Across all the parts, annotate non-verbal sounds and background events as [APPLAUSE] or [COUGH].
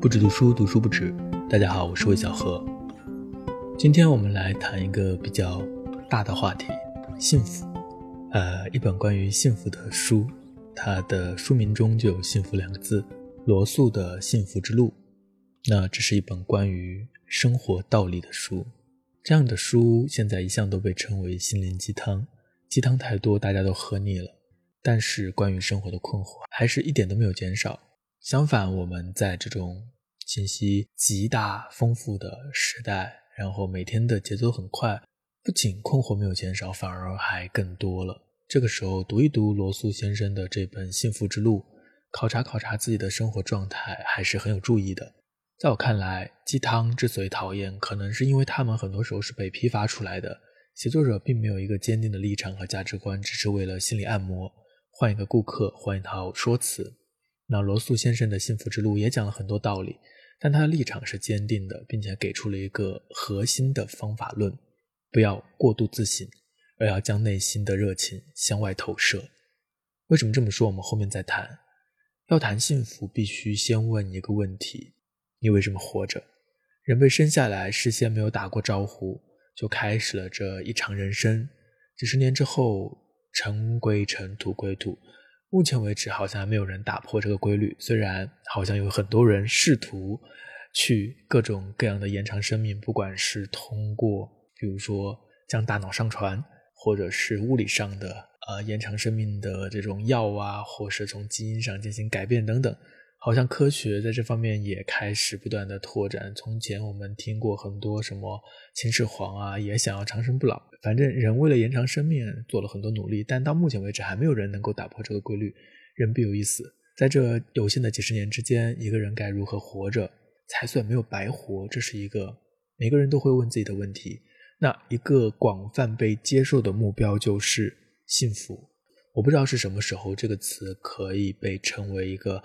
不止读书，读书不止。大家好，我是魏小何。今天我们来谈一个比较大的话题——幸福。呃，一本关于幸福的书，它的书名中就有“幸福”两个字。罗素的《幸福之路》，那这是一本关于生活道理的书。这样的书现在一向都被称为心灵鸡汤，鸡汤太多，大家都喝腻了。但是，关于生活的困惑还是一点都没有减少。相反，我们在这种信息极大丰富的时代，然后每天的节奏很快，不仅困惑没有减少，反而还更多了。这个时候，读一读罗素先生的这本《幸福之路》，考察考察自己的生活状态，还是很有注意的。在我看来，鸡汤之所以讨厌，可能是因为他们很多时候是被批发出来的，写作者并没有一个坚定的立场和价值观，只是为了心理按摩。换一个顾客，换一套说辞。那罗素先生的幸福之路也讲了很多道理，但他的立场是坚定的，并且给出了一个核心的方法论：不要过度自省，而要将内心的热情向外投射。为什么这么说？我们后面再谈。要谈幸福，必须先问一个问题：你为什么活着？人被生下来，事先没有打过招呼，就开始了这一场人生。几十年之后。尘归尘，土归土。目前为止，好像还没有人打破这个规律。虽然好像有很多人试图去各种各样的延长生命，不管是通过，比如说将大脑上传，或者是物理上的呃延长生命的这种药啊，或是从基因上进行改变等等。好像科学在这方面也开始不断的拓展。从前我们听过很多什么秦始皇啊，也想要长生不老。反正人为了延长生命做了很多努力，但到目前为止还没有人能够打破这个规律。人必有一死，在这有限的几十年之间，一个人该如何活着才算没有白活？这是一个每个人都会问自己的问题。那一个广泛被接受的目标就是幸福。我不知道是什么时候这个词可以被称为一个。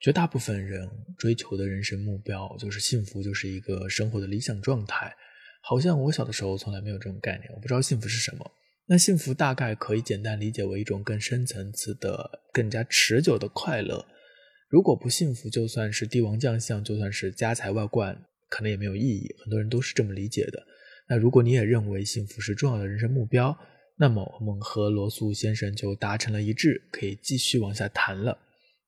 绝大部分人追求的人生目标就是幸福，就是一个生活的理想状态。好像我小的时候从来没有这种概念，我不知道幸福是什么。那幸福大概可以简单理解为一种更深层次的、更加持久的快乐。如果不幸福，就算是帝王将相，就算是家财万贯，可能也没有意义。很多人都是这么理解的。那如果你也认为幸福是重要的人生目标，那么我们和罗素先生就达成了一致，可以继续往下谈了。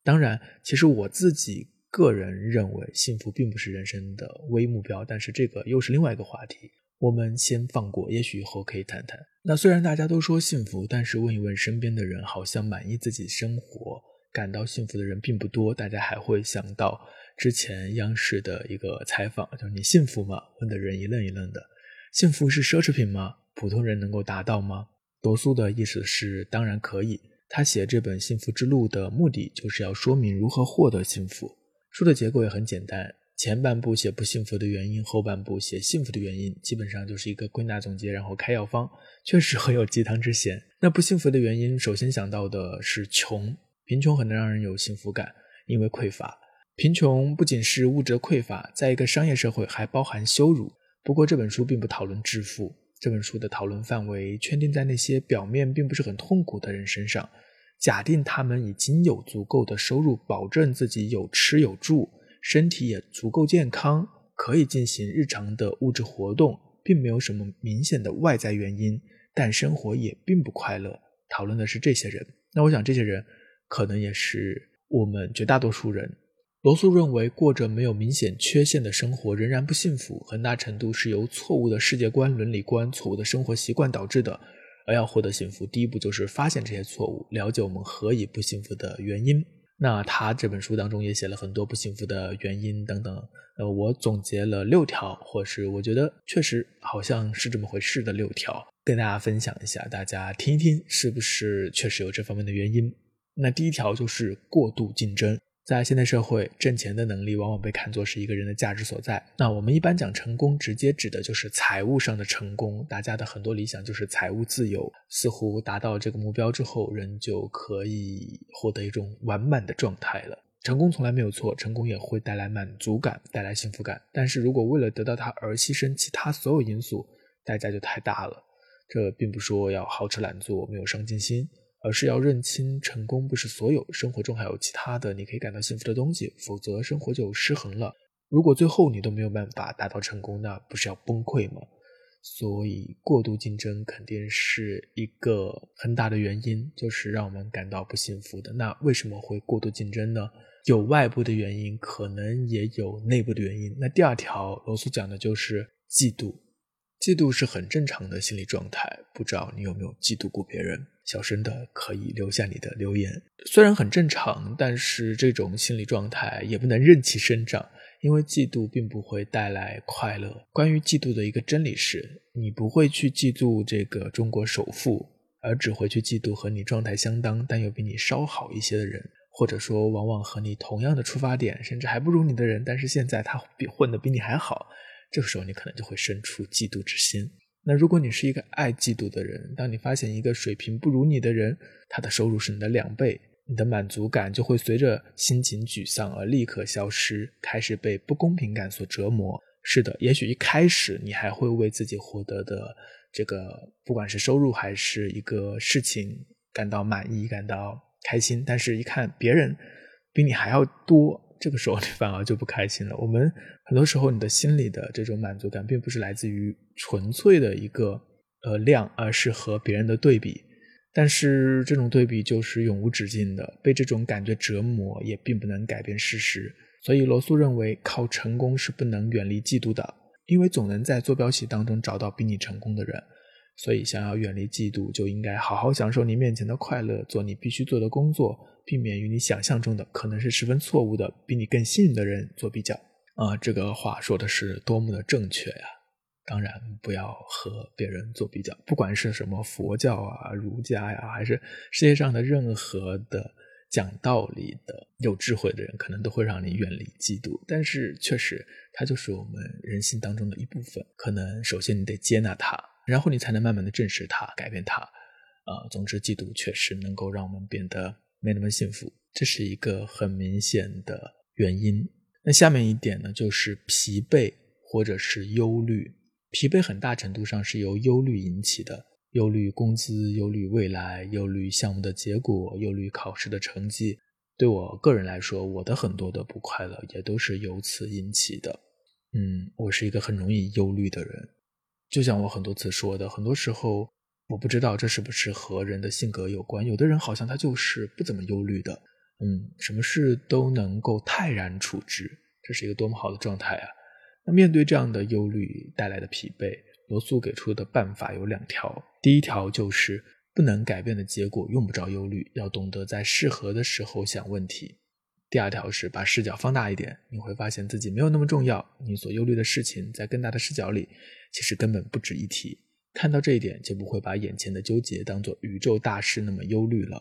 当然，其实我自己个人认为，幸福并不是人生的唯一目标。但是这个又是另外一个话题，我们先放过，也许以后可以谈谈。那虽然大家都说幸福，但是问一问身边的人，好像满意自己生活、感到幸福的人并不多。大家还会想到之前央视的一个采访，就是“你幸福吗？”问的人一愣一愣的。幸福是奢侈品吗？普通人能够达到吗？罗素的意思是，当然可以。他写这本《幸福之路》的目的，就是要说明如何获得幸福。书的结构也很简单，前半部写不幸福的原因，后半部写幸福的原因，基本上就是一个归纳总结，然后开药方，确实很有鸡汤之嫌。那不幸福的原因，首先想到的是穷，贫穷很难让人有幸福感，因为匮乏。贫穷不仅是物质的匮乏，在一个商业社会还包含羞辱。不过这本书并不讨论致富。这本书的讨论范围圈定在那些表面并不是很痛苦的人身上，假定他们已经有足够的收入，保证自己有吃有住，身体也足够健康，可以进行日常的物质活动，并没有什么明显的外在原因，但生活也并不快乐。讨论的是这些人，那我想这些人可能也是我们绝大多数人。罗素认为，过着没有明显缺陷的生活仍然不幸福，很大程度是由错误的世界观、伦理观、错误的生活习惯导致的。而要获得幸福，第一步就是发现这些错误，了解我们何以不幸福的原因。那他这本书当中也写了很多不幸福的原因等等。呃，我总结了六条，或是我觉得确实好像是这么回事的六条，跟大家分享一下，大家听一听，是不是确实有这方面的原因？那第一条就是过度竞争。在现代社会，挣钱的能力往往被看作是一个人的价值所在。那我们一般讲成功，直接指的就是财务上的成功。大家的很多理想就是财务自由，似乎达到这个目标之后，人就可以获得一种完满的状态了。成功从来没有错，成功也会带来满足感，带来幸福感。但是如果为了得到它而牺牲其他所有因素，代价就太大了。这并不是说要好吃懒做，没有上进心。而是要认清，成功不是所有，生活中还有其他的你可以感到幸福的东西，否则生活就失衡了。如果最后你都没有办法达到成功，那不是要崩溃吗？所以，过度竞争肯定是一个很大的原因，就是让我们感到不幸福的。那为什么会过度竞争呢？有外部的原因，可能也有内部的原因。那第二条，罗素讲的就是嫉妒。嫉妒是很正常的心理状态，不知道你有没有嫉妒过别人？小声的可以留下你的留言。虽然很正常，但是这种心理状态也不能任其生长。因为嫉妒并不会带来快乐。关于嫉妒的一个真理是，你不会去嫉妒这个中国首富，而只会去嫉妒和你状态相当但又比你稍好一些的人，或者说往往和你同样的出发点，甚至还不如你的人，但是现在他比混得比你还好，这个时候你可能就会生出嫉妒之心。那如果你是一个爱嫉妒的人，当你发现一个水平不如你的人，他的收入是你的两倍。你的满足感就会随着心情沮丧而立刻消失，开始被不公平感所折磨。是的，也许一开始你还会为自己获得的这个，不管是收入还是一个事情感到满意、感到开心。但是，一看别人比你还要多，这个时候 [LAUGHS] 你反而就不开心了。我们很多时候，你的心里的这种满足感，并不是来自于纯粹的一个呃量，而是和别人的对比。但是这种对比就是永无止境的，被这种感觉折磨也并不能改变事实。所以罗素认为，靠成功是不能远离嫉妒的，因为总能在坐标系当中找到比你成功的人。所以想要远离嫉妒，就应该好好享受你面前的快乐，做你必须做的工作，避免与你想象中的可能是十分错误的比你更幸运的人做比较。啊，这个话说的是多么的正确呀！当然不要和别人做比较，不管是什么佛教啊、儒家呀，还是世界上的任何的讲道理的有智慧的人，可能都会让你远离嫉妒。但是确实，它就是我们人性当中的一部分。可能首先你得接纳它，然后你才能慢慢的正视它、改变它。啊，总之，嫉妒确实能够让我们变得没那么幸福，这是一个很明显的原因。那下面一点呢，就是疲惫或者是忧虑。疲惫很大程度上是由忧虑引起的，忧虑工资，忧虑未来，忧虑项目的结果，忧虑考试的成绩。对我个人来说，我的很多的不快乐也都是由此引起的。嗯，我是一个很容易忧虑的人，就像我很多次说的，很多时候我不知道这是不是和人的性格有关。有的人好像他就是不怎么忧虑的，嗯，什么事都能够泰然处之，这是一个多么好的状态啊！那面对这样的忧虑带来的疲惫，罗素给出的办法有两条。第一条就是不能改变的结果用不着忧虑，要懂得在适合的时候想问题。第二条是把视角放大一点，你会发现自己没有那么重要，你所忧虑的事情在更大的视角里其实根本不值一提。看到这一点，就不会把眼前的纠结当做宇宙大事那么忧虑了。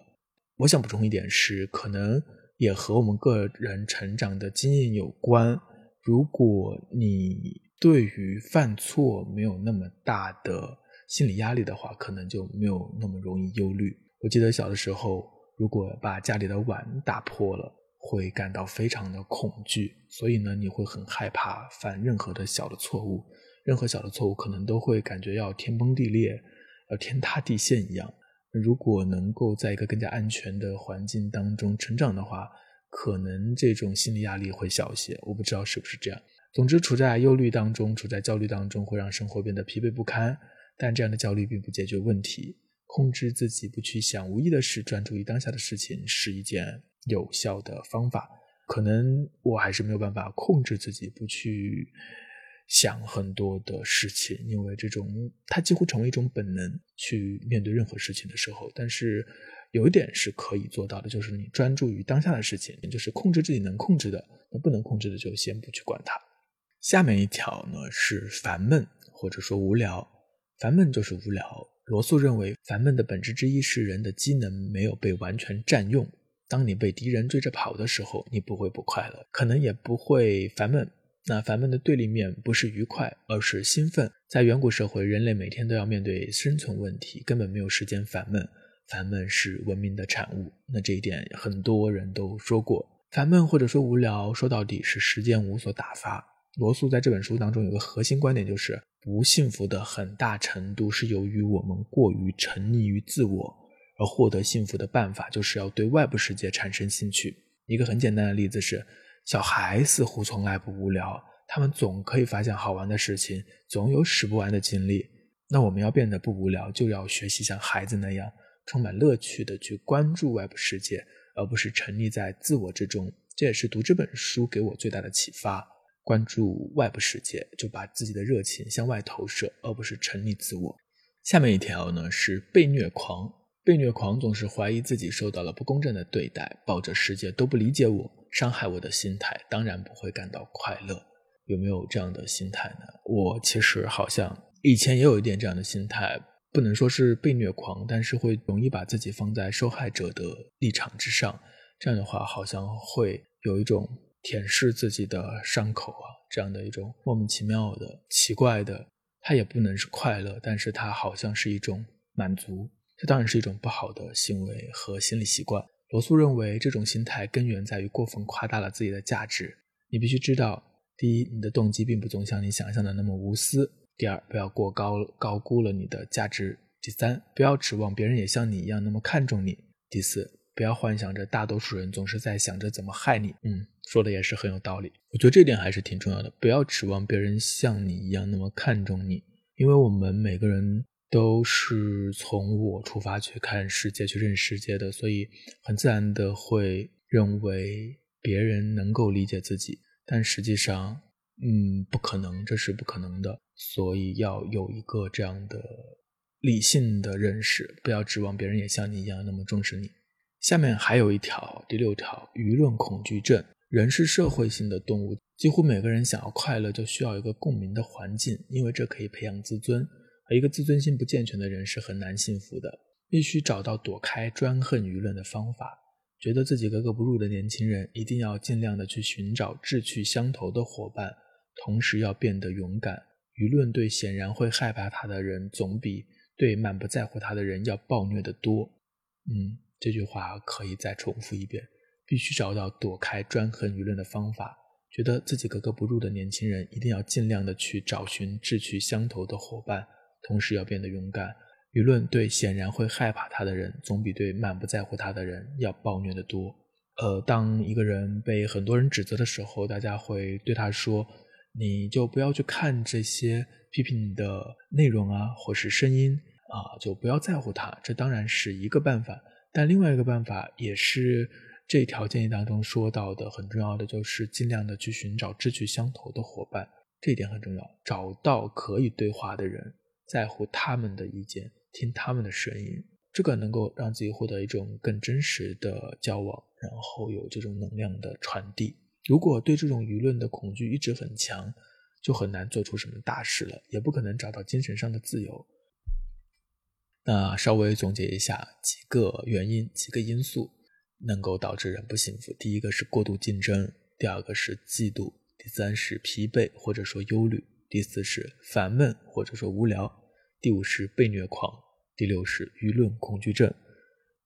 我想补充一点是，可能也和我们个人成长的经验有关。如果你对于犯错没有那么大的心理压力的话，可能就没有那么容易忧虑。我记得小的时候，如果把家里的碗打破了，会感到非常的恐惧，所以呢，你会很害怕犯任何的小的错误，任何小的错误可能都会感觉要天崩地裂，要天塌地陷一样。如果能够在一个更加安全的环境当中成长的话，可能这种心理压力会小一些，我不知道是不是这样。总之，处在忧虑当中，处在焦虑当中，会让生活变得疲惫不堪。但这样的焦虑并不解决问题。控制自己不去想无意的事，专注于当下的事情，是一件有效的方法。可能我还是没有办法控制自己不去想很多的事情，因为这种它几乎成为一种本能，去面对任何事情的时候。但是。有一点是可以做到的，就是你专注于当下的事情，就是控制自己能控制的，那不能控制的就先不去管它。下面一条呢是烦闷或者说无聊，烦闷就是无聊。罗素认为，烦闷的本质之一是人的机能没有被完全占用。当你被敌人追着跑的时候，你不会不快乐，可能也不会烦闷。那烦闷的对立面不是愉快，而是兴奋。在远古社会，人类每天都要面对生存问题，根本没有时间烦闷。烦闷是文明的产物，那这一点很多人都说过。烦闷或者说无聊，说到底是时间无所打发。罗素在这本书当中有个核心观点，就是不幸福的很大程度是由于我们过于沉溺于自我，而获得幸福的办法就是要对外部世界产生兴趣。一个很简单的例子是，小孩似乎从来不无聊，他们总可以发现好玩的事情，总有使不完的精力。那我们要变得不无聊，就要学习像孩子那样充满乐趣的去关注外部世界，而不是沉溺在自我之中。这也是读这本书给我最大的启发。关注外部世界，就把自己的热情向外投射，而不是沉溺自我。下面一条呢是被虐狂。被虐狂总是怀疑自己受到了不公正的对待，抱着世界都不理解我、伤害我的心态，当然不会感到快乐。有没有这样的心态呢？我其实好像以前也有一点这样的心态，不能说是被虐狂，但是会容易把自己放在受害者的立场之上。这样的话，好像会有一种。舔舐自己的伤口啊，这样的一种莫名其妙的、奇怪的，它也不能是快乐，但是它好像是一种满足。这当然是一种不好的行为和心理习惯。罗素认为，这种心态根源在于过分夸大了自己的价值。你必须知道，第一，你的动机并不总像你想象的那么无私；第二，不要过高高估了你的价值；第三，不要指望别人也像你一样那么看重你；第四。不要幻想着大多数人总是在想着怎么害你。嗯，说的也是很有道理。我觉得这点还是挺重要的。不要指望别人像你一样那么看重你，因为我们每个人都是从我出发去看世界、去认识世界的，所以很自然的会认为别人能够理解自己，但实际上，嗯，不可能，这是不可能的。所以要有一个这样的理性的认识，不要指望别人也像你一样那么重视你。下面还有一条，第六条，舆论恐惧症。人是社会性的动物，几乎每个人想要快乐，就需要一个共鸣的环境，因为这可以培养自尊。而一个自尊心不健全的人是很难幸福的，必须找到躲开专横舆论的方法。觉得自己格格不入的年轻人，一定要尽量的去寻找志趣相投的伙伴，同时要变得勇敢。舆论对显然会害怕他的人，总比对满不在乎他的人要暴虐的多。嗯。这句话可以再重复一遍：必须找到躲开专横舆论的方法。觉得自己格格不入的年轻人，一定要尽量的去找寻志趣相投的伙伴，同时要变得勇敢。舆论对显然会害怕他的人，总比对满不在乎他的人要暴虐的多。呃，当一个人被很多人指责的时候，大家会对他说：“你就不要去看这些批评你的内容啊，或是声音啊，就不要在乎他。”这当然是一个办法。但另外一个办法也是这条建议当中说到的很重要的，就是尽量的去寻找志趣相投的伙伴，这一点很重要。找到可以对话的人，在乎他们的意见，听他们的声音，这个能够让自己获得一种更真实的交往，然后有这种能量的传递。如果对这种舆论的恐惧一直很强，就很难做出什么大事了，也不可能找到精神上的自由。那稍微总结一下几个原因、几个因素能够导致人不幸福。第一个是过度竞争，第二个是嫉妒，第三是疲惫或者说忧虑，第四是烦闷或者说无聊，第五是被虐狂，第六是舆论恐惧症。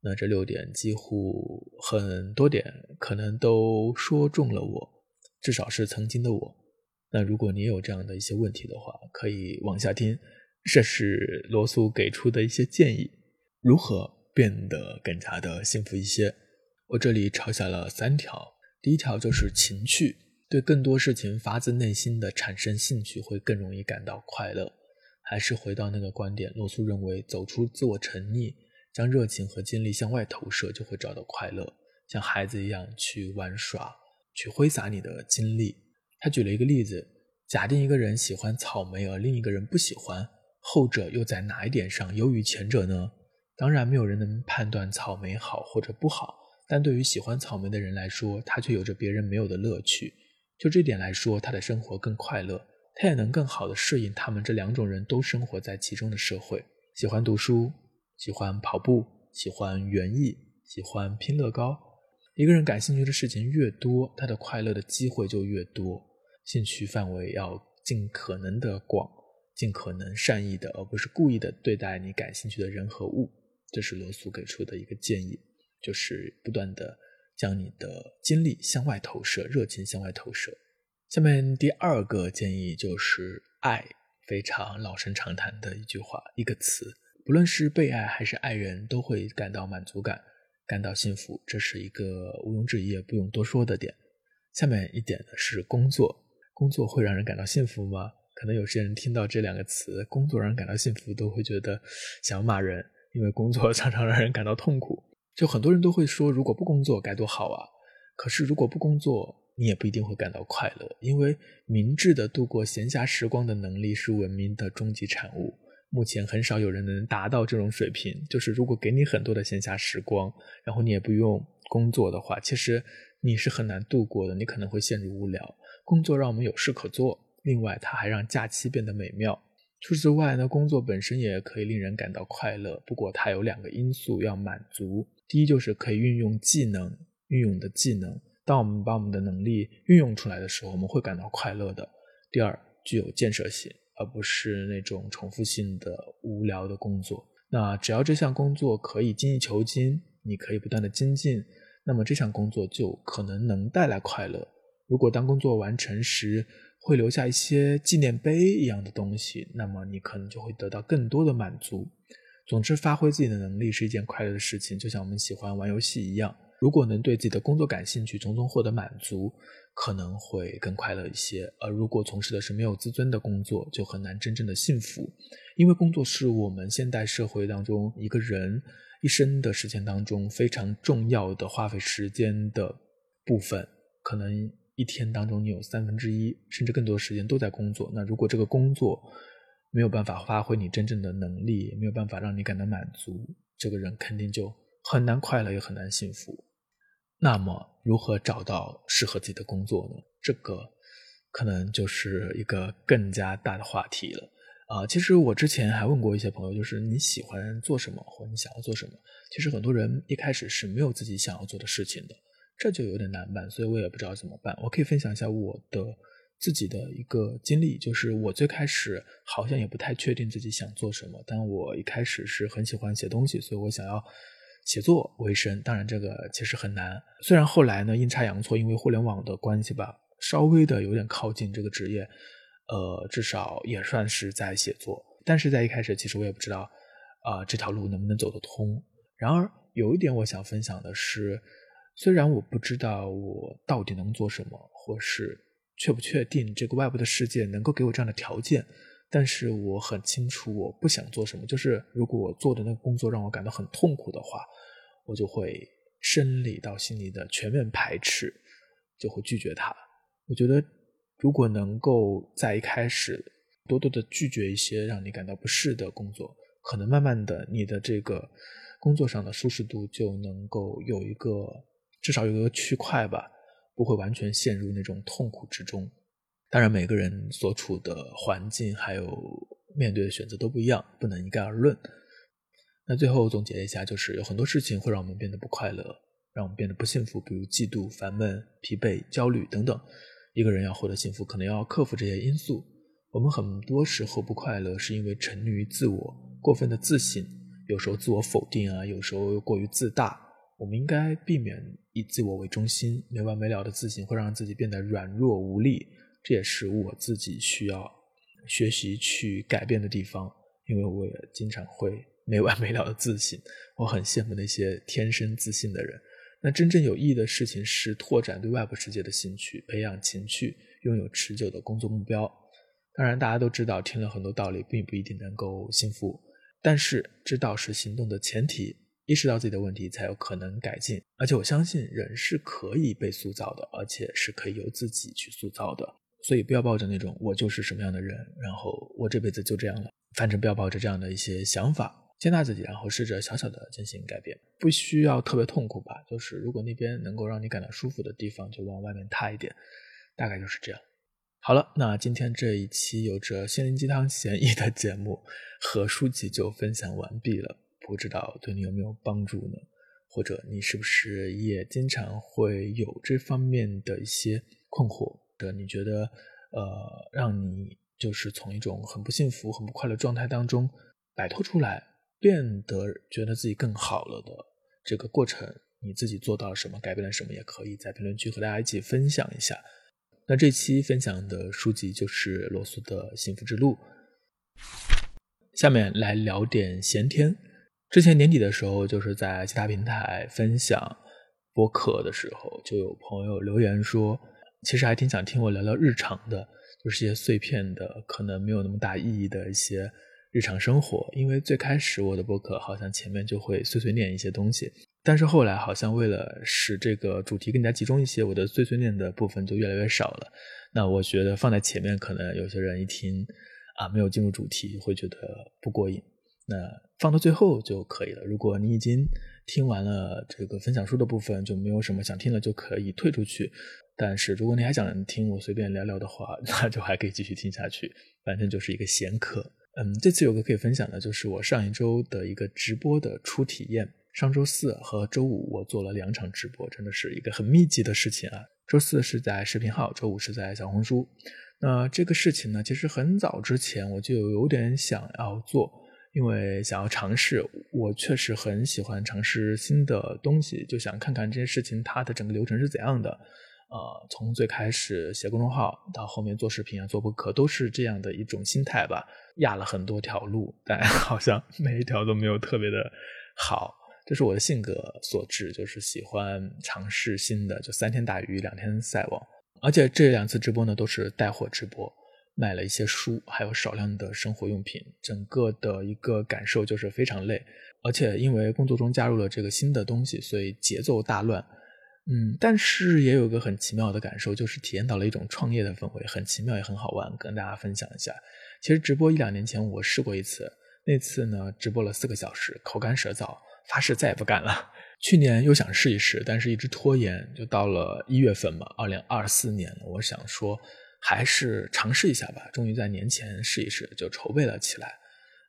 那这六点几乎很多点可能都说中了我，至少是曾经的我。那如果你有这样的一些问题的话，可以往下听。这是罗素给出的一些建议，如何变得更加的幸福一些？我这里抄下了三条。第一条就是情趣，对更多事情发自内心的产生兴趣，会更容易感到快乐。还是回到那个观点，罗素认为，走出自我沉溺，将热情和精力向外投射，就会找到快乐，像孩子一样去玩耍，去挥洒你的精力。他举了一个例子：假定一个人喜欢草莓，而另一个人不喜欢。后者又在哪一点上优于前者呢？当然，没有人能判断草莓好或者不好，但对于喜欢草莓的人来说，他却有着别人没有的乐趣。就这点来说，他的生活更快乐，他也能更好的适应他们这两种人都生活在其中的社会。喜欢读书，喜欢跑步，喜欢园艺，喜欢拼乐高。一个人感兴趣的事情越多，他的快乐的机会就越多。兴趣范围要尽可能的广。尽可能善意的，而不是故意的对待你感兴趣的人和物，这是罗素给出的一个建议，就是不断的将你的精力向外投射，热情向外投射。下面第二个建议就是爱，非常老生常谈的一句话，一个词，不论是被爱还是爱人，都会感到满足感，感到幸福，这是一个毋庸置疑也不用多说的点。下面一点呢是工作，工作会让人感到幸福吗？可能有些人听到这两个词“工作让人感到幸福”，都会觉得想要骂人，因为工作 [LAUGHS] 常常让人感到痛苦。就很多人都会说，如果不工作该多好啊！可是如果不工作，你也不一定会感到快乐，因为明智的度过闲暇时光的能力是文明的终极产物。目前很少有人能达到这种水平。就是如果给你很多的闲暇时光，然后你也不用工作的话，其实你是很难度过的，你可能会陷入无聊。工作让我们有事可做。另外，它还让假期变得美妙。除此之外呢，工作本身也可以令人感到快乐。不过，它有两个因素要满足：第一，就是可以运用技能，运用的技能。当我们把我们的能力运用出来的时候，我们会感到快乐的。第二，具有建设性，而不是那种重复性的无聊的工作。那只要这项工作可以精益求精，你可以不断的精进，那么这项工作就可能能带来快乐。如果当工作完成时，会留下一些纪念碑一样的东西，那么你可能就会得到更多的满足。总之，发挥自己的能力是一件快乐的事情，就像我们喜欢玩游戏一样。如果能对自己的工作感兴趣，从中获得满足，可能会更快乐一些。而如果从事的是没有自尊的工作，就很难真正的幸福。因为工作是我们现代社会当中一个人一生的时间当中非常重要的花费时间的部分，可能。一天当中，你有三分之一甚至更多时间都在工作。那如果这个工作没有办法发挥你真正的能力，没有办法让你感到满足，这个人肯定就很难快乐，也很难幸福。那么，如何找到适合自己的工作呢？这个可能就是一个更加大的话题了。啊，其实我之前还问过一些朋友，就是你喜欢做什么，或你想要做什么？其实很多人一开始是没有自己想要做的事情的。这就有点难办，所以我也不知道怎么办。我可以分享一下我的自己的一个经历，就是我最开始好像也不太确定自己想做什么，但我一开始是很喜欢写东西，所以我想要写作为生。当然，这个其实很难。虽然后来呢，阴差阳错，因为互联网的关系吧，稍微的有点靠近这个职业，呃，至少也算是在写作。但是在一开始，其实我也不知道啊这条路能不能走得通。然而，有一点我想分享的是。虽然我不知道我到底能做什么，或是确不确定这个外部的世界能够给我这样的条件，但是我很清楚我不想做什么。就是如果我做的那个工作让我感到很痛苦的话，我就会生理到心理的全面排斥，就会拒绝它。我觉得如果能够在一开始多多的拒绝一些让你感到不适的工作，可能慢慢的你的这个工作上的舒适度就能够有一个。至少有一个区块吧，不会完全陷入那种痛苦之中。当然，每个人所处的环境还有面对的选择都不一样，不能一概而论。那最后总结一下，就是有很多事情会让我们变得不快乐，让我们变得不幸福，比如嫉妒、烦闷、疲惫、焦虑等等。一个人要获得幸福，可能要克服这些因素。我们很多时候不快乐，是因为沉溺于自我，过分的自信，有时候自我否定啊，有时候又过于自大。我们应该避免以自我为中心、没完没了的自信，会让自己变得软弱无力。这也是我自己需要学习去改变的地方，因为我也经常会没完没了的自信。我很羡慕那些天生自信的人。那真正有意义的事情是拓展对外部世界的兴趣，培养情趣，拥有持久的工作目标。当然，大家都知道，听了很多道理，并不一定能够幸福。但是，知道是行动的前提。意识到自己的问题，才有可能改进。而且我相信人是可以被塑造的，而且是可以由自己去塑造的。所以不要抱着那种我就是什么样的人，然后我这辈子就这样了。反正不要抱着这样的一些想法，接纳自己，然后试着小小的进行改变。不需要特别痛苦吧？就是如果那边能够让你感到舒服的地方，就往外面踏一点。大概就是这样。好了，那今天这一期有着心灵鸡汤 [LAUGHS] 嫌疑的节目和书籍就分享完毕了。不知道对你有没有帮助呢？或者你是不是也经常会有这方面的一些困惑？的你觉得，呃，让你就是从一种很不幸福、很不快乐状态当中摆脱出来，变得觉得自己更好了的这个过程，你自己做到了什么？改变了什么？也可以在评论区和大家一起分享一下。那这期分享的书籍就是罗素的《幸福之路》。下面来聊点闲天。之前年底的时候，就是在其他平台分享播客的时候，就有朋友留言说：“其实还挺想听我聊聊日常的，就是一些碎片的，可能没有那么大意义的一些日常生活。因为最开始我的播客好像前面就会碎碎念一些东西，但是后来好像为了使这个主题更加集中一些，我的碎碎念的部分就越来越少了。那我觉得放在前面，可能有些人一听啊没有进入主题，会觉得不过瘾。那放到最后就可以了。如果你已经听完了这个分享书的部分，就没有什么想听的，就可以退出去。但是如果你还想听我随便聊聊的话，[LAUGHS] 那就还可以继续听下去。反正就是一个闲课。嗯，这次有个可以分享的，就是我上一周的一个直播的初体验。上周四和周五我做了两场直播，真的是一个很密集的事情啊。周四是在视频号，周五是在小红书。那这个事情呢，其实很早之前我就有点想要做。因为想要尝试，我确实很喜欢尝试新的东西，就想看看这件事情它的整个流程是怎样的。呃，从最开始写公众号到后面做视频啊、做播客，都是这样的一种心态吧。压了很多条路，但 [LAUGHS] 好像每一条都没有特别的好。这是我的性格所致，就是喜欢尝试新的，就三天打鱼两天晒网。而且这两次直播呢，都是带货直播。买了一些书，还有少量的生活用品，整个的一个感受就是非常累，而且因为工作中加入了这个新的东西，所以节奏大乱。嗯，但是也有个很奇妙的感受，就是体验到了一种创业的氛围，很奇妙也很好玩，跟大家分享一下。其实直播一两年前我试过一次，那次呢直播了四个小时，口干舌燥，发誓再也不干了。去年又想试一试，但是一直拖延，就到了一月份嘛，二零二四年了，我想说。还是尝试一下吧。终于在年前试一试，就筹备了起来。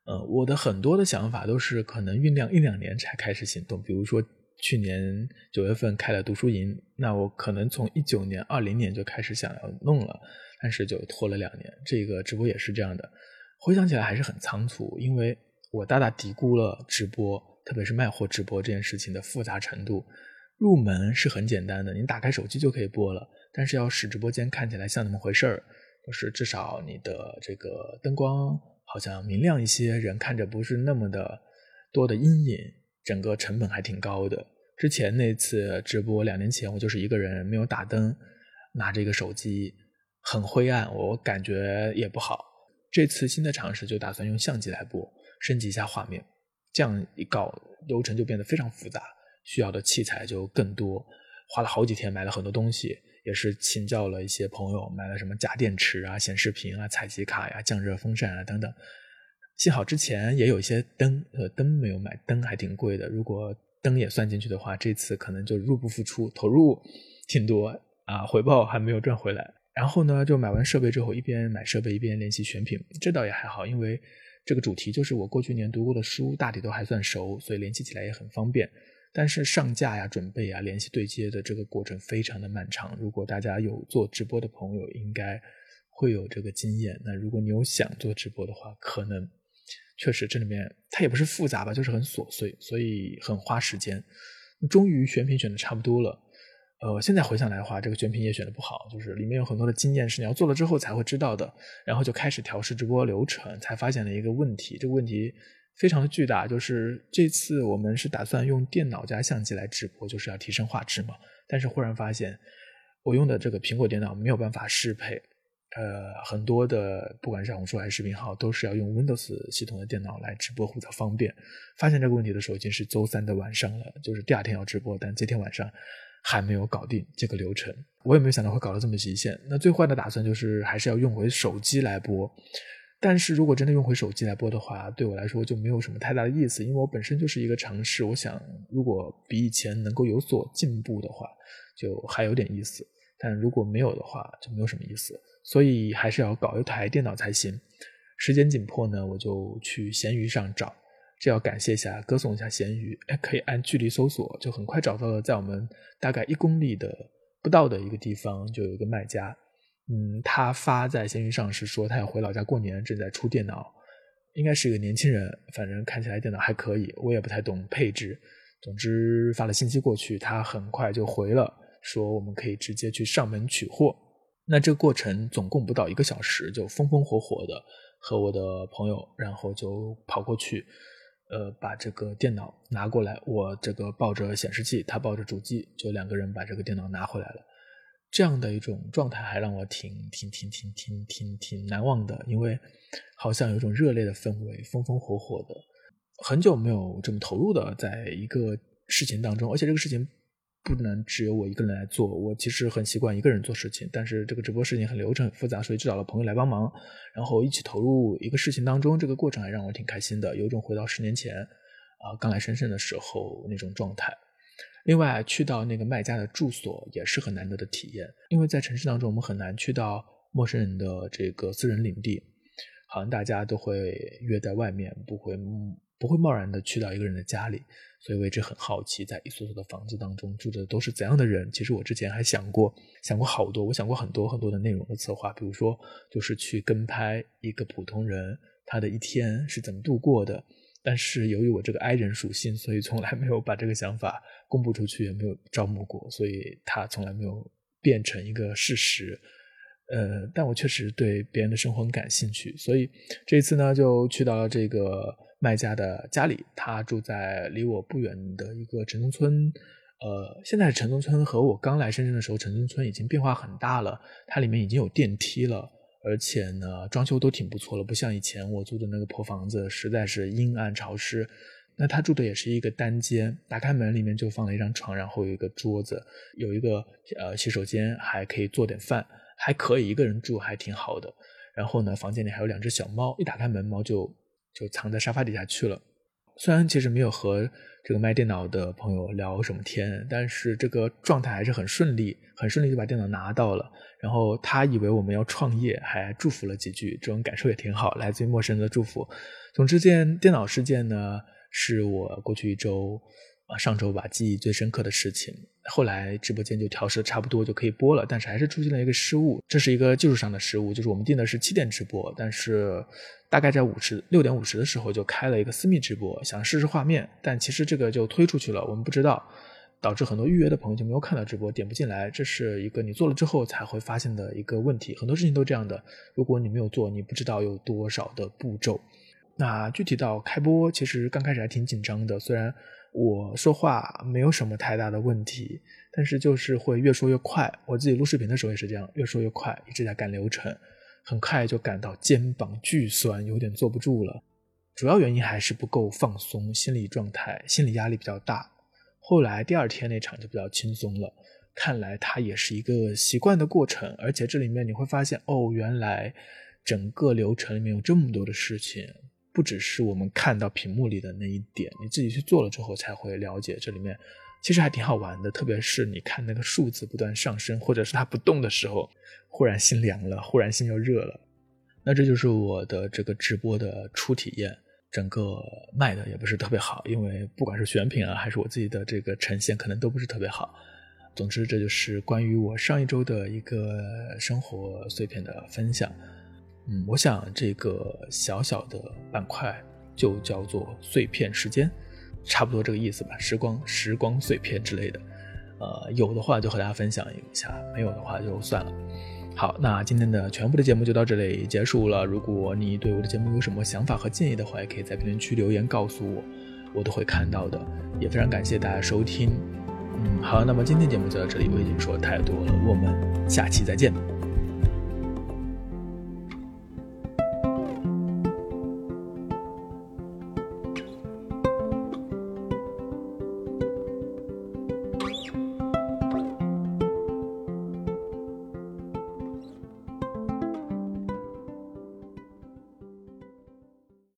呃，我的很多的想法都是可能酝酿一两年才开始行动。比如说去年九月份开了读书营，那我可能从一九年、二零年就开始想要弄了，但是就拖了两年。这个直播也是这样的，回想起来还是很仓促，因为我大大低估了直播，特别是卖货直播这件事情的复杂程度。入门是很简单的，你打开手机就可以播了。但是要使直播间看起来像那么回事儿，就是至少你的这个灯光好像明亮一些，人看着不是那么的多的阴影，整个成本还挺高的。之前那次直播两年前，我就是一个人没有打灯，拿着一个手机，很灰暗，我感觉也不好。这次新的尝试就打算用相机来播，升级一下画面，这样一搞流程就变得非常复杂，需要的器材就更多，花了好几天买了很多东西。也是请教了一些朋友，买了什么假电池啊、显示屏啊、采集卡呀、降热风扇啊等等。幸好之前也有一些灯，呃，灯没有买，灯还挺贵的。如果灯也算进去的话，这次可能就入不敷出，投入挺多啊，回报还没有赚回来。然后呢，就买完设备之后，一边买设备一边联系选品，这倒也还好，因为这个主题就是我过去年读过的书，大体都还算熟，所以联系起来也很方便。但是上架呀、准备啊、联系对接的这个过程非常的漫长。如果大家有做直播的朋友，应该会有这个经验。那如果你有想做直播的话，可能确实这里面它也不是复杂吧，就是很琐碎，所以很花时间。终于选品选的差不多了，呃，现在回想来的话，这个选品也选的不好，就是里面有很多的经验是你要做了之后才会知道的。然后就开始调试直播流程，才发现了一个问题，这个问题。非常的巨大，就是这次我们是打算用电脑加相机来直播，就是要提升画质嘛。但是忽然发现，我用的这个苹果电脑没有办法适配，呃，很多的不管是小红书还是视频号，都是要用 Windows 系统的电脑来直播比较方便。发现这个问题的时候已经是周三的晚上了，就是第二天要直播，但这天晚上还没有搞定这个流程。我也没有想到会搞到这么极限。那最坏的打算就是还是要用回手机来播。但是如果真的用回手机来播的话，对我来说就没有什么太大的意思，因为我本身就是一个尝试。我想，如果比以前能够有所进步的话，就还有点意思；但如果没有的话，就没有什么意思。所以还是要搞一台电脑才行。时间紧迫呢，我就去闲鱼上找。这要感谢一下，歌颂一下闲鱼，哎，可以按距离搜索，就很快找到了，在我们大概一公里的不到的一个地方，就有一个卖家。嗯，他发在闲鱼上是说他要回老家过年，正在出电脑，应该是一个年轻人，反正看起来电脑还可以，我也不太懂配置。总之发了信息过去，他很快就回了，说我们可以直接去上门取货。那这个过程总共不到一个小时，就风风火火的和我的朋友，然后就跑过去，呃，把这个电脑拿过来，我这个抱着显示器，他抱着主机，就两个人把这个电脑拿回来了。这样的一种状态还让我挺挺挺挺挺挺挺难忘的，因为好像有一种热烈的氛围，风风火火的，很久没有这么投入的在一个事情当中，而且这个事情不能只有我一个人来做，我其实很习惯一个人做事情，但是这个直播事情很流程很复杂，所以找了朋友来帮忙，然后一起投入一个事情当中，这个过程还让我挺开心的，有一种回到十年前啊刚来深圳的时候那种状态。另外，去到那个卖家的住所也是很难得的体验，因为在城市当中，我们很难去到陌生人的这个私人领地，好像大家都会约在外面，不会不会贸然的去到一个人的家里，所以我一直很好奇，在一所所的房子当中住着都是怎样的人。其实我之前还想过，想过好多，我想过很多很多的内容的策划，比如说就是去跟拍一个普通人他的一天是怎么度过的。但是由于我这个 I 人属性，所以从来没有把这个想法公布出去，也没有招募过，所以它从来没有变成一个事实。呃，但我确实对别人的生活很感兴趣，所以这一次呢，就去到了这个卖家的家里。他住在离我不远的一个城中村。呃，现在城中村和我刚来深圳的时候，城中村已经变化很大了，它里面已经有电梯了。而且呢，装修都挺不错了，不像以前我租的那个破房子，实在是阴暗潮湿。那他住的也是一个单间，打开门里面就放了一张床，然后有一个桌子，有一个呃洗手间，还可以做点饭，还可以一个人住，还挺好的。然后呢，房间里还有两只小猫，一打开门，猫就就藏在沙发底下去了。虽然其实没有和这个卖电脑的朋友聊什么天，但是这个状态还是很顺利，很顺利就把电脑拿到了。然后他以为我们要创业，还祝福了几句，这种感受也挺好，来自于陌生人的祝福。总之，件电脑事件呢，是我过去一周。啊，上周吧，记忆最深刻的事情。后来直播间就调试的差不多，就可以播了。但是还是出现了一个失误，这是一个技术上的失误，就是我们定的是七点直播，但是大概在五十六点五十的时候就开了一个私密直播，想试试画面，但其实这个就推出去了，我们不知道，导致很多预约的朋友就没有看到直播，点不进来。这是一个你做了之后才会发现的一个问题。很多事情都这样的，如果你没有做，你不知道有多少的步骤。那具体到开播，其实刚开始还挺紧张的，虽然。我说话没有什么太大的问题，但是就是会越说越快。我自己录视频的时候也是这样，越说越快，一直在赶流程，很快就感到肩膀巨酸，有点坐不住了。主要原因还是不够放松，心理状态、心理压力比较大。后来第二天那场就比较轻松了。看来它也是一个习惯的过程，而且这里面你会发现，哦，原来整个流程里面有这么多的事情。不只是我们看到屏幕里的那一点，你自己去做了之后才会了解这里面其实还挺好玩的。特别是你看那个数字不断上升，或者是它不动的时候，忽然心凉了，忽然心又热了。那这就是我的这个直播的初体验，整个卖的也不是特别好，因为不管是选品啊，还是我自己的这个呈现，可能都不是特别好。总之，这就是关于我上一周的一个生活碎片的分享。嗯，我想这个小小的板块就叫做碎片时间，差不多这个意思吧。时光、时光碎片之类的，呃，有的话就和大家分享一下，没有的话就算了。好，那今天的全部的节目就到这里结束了。如果你对我的节目有什么想法和建议的话，也可以在评论区留言告诉我，我都会看到的。也非常感谢大家收听。嗯，好，那么今天节目就到这里，我已经说太多了，我们下期再见。